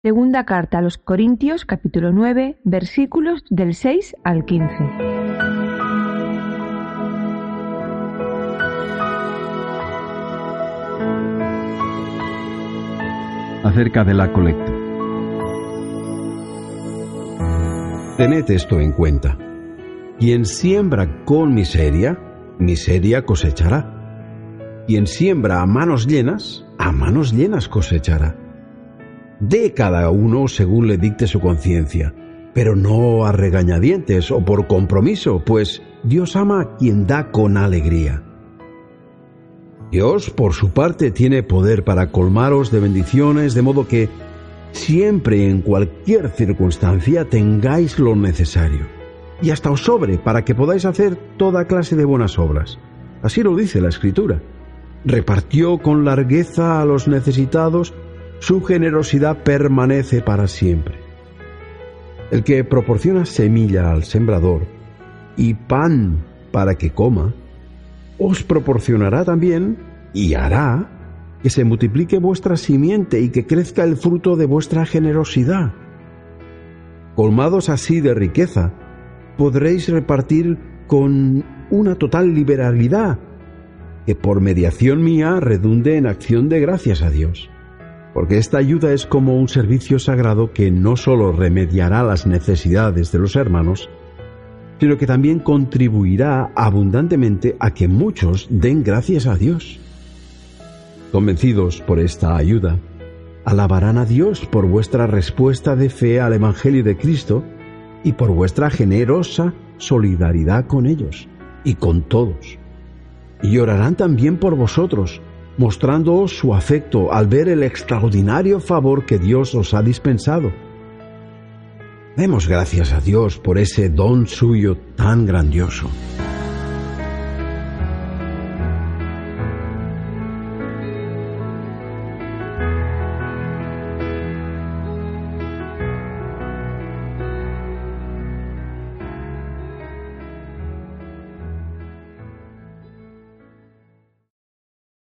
Segunda carta a los Corintios, capítulo 9, versículos del 6 al 15. Acerca de la colecta. Tened esto en cuenta. Quien siembra con miseria, miseria cosechará. Quien siembra a manos llenas, a manos llenas cosechará dé cada uno según le dicte su conciencia, pero no a regañadientes o por compromiso, pues Dios ama a quien da con alegría. Dios, por su parte, tiene poder para colmaros de bendiciones, de modo que siempre en cualquier circunstancia tengáis lo necesario, y hasta os sobre para que podáis hacer toda clase de buenas obras. Así lo dice la Escritura. Repartió con largueza a los necesitados su generosidad permanece para siempre. El que proporciona semilla al sembrador y pan para que coma, os proporcionará también y hará que se multiplique vuestra simiente y que crezca el fruto de vuestra generosidad. Colmados así de riqueza, podréis repartir con una total liberalidad que por mediación mía redunde en acción de gracias a Dios porque esta ayuda es como un servicio sagrado que no solo remediará las necesidades de los hermanos, sino que también contribuirá abundantemente a que muchos den gracias a Dios. Convencidos por esta ayuda, alabarán a Dios por vuestra respuesta de fe al Evangelio de Cristo y por vuestra generosa solidaridad con ellos y con todos. Y orarán también por vosotros, mostrándoos su afecto al ver el extraordinario favor que Dios os ha dispensado. Demos gracias a Dios por ese don suyo tan grandioso.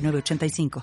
85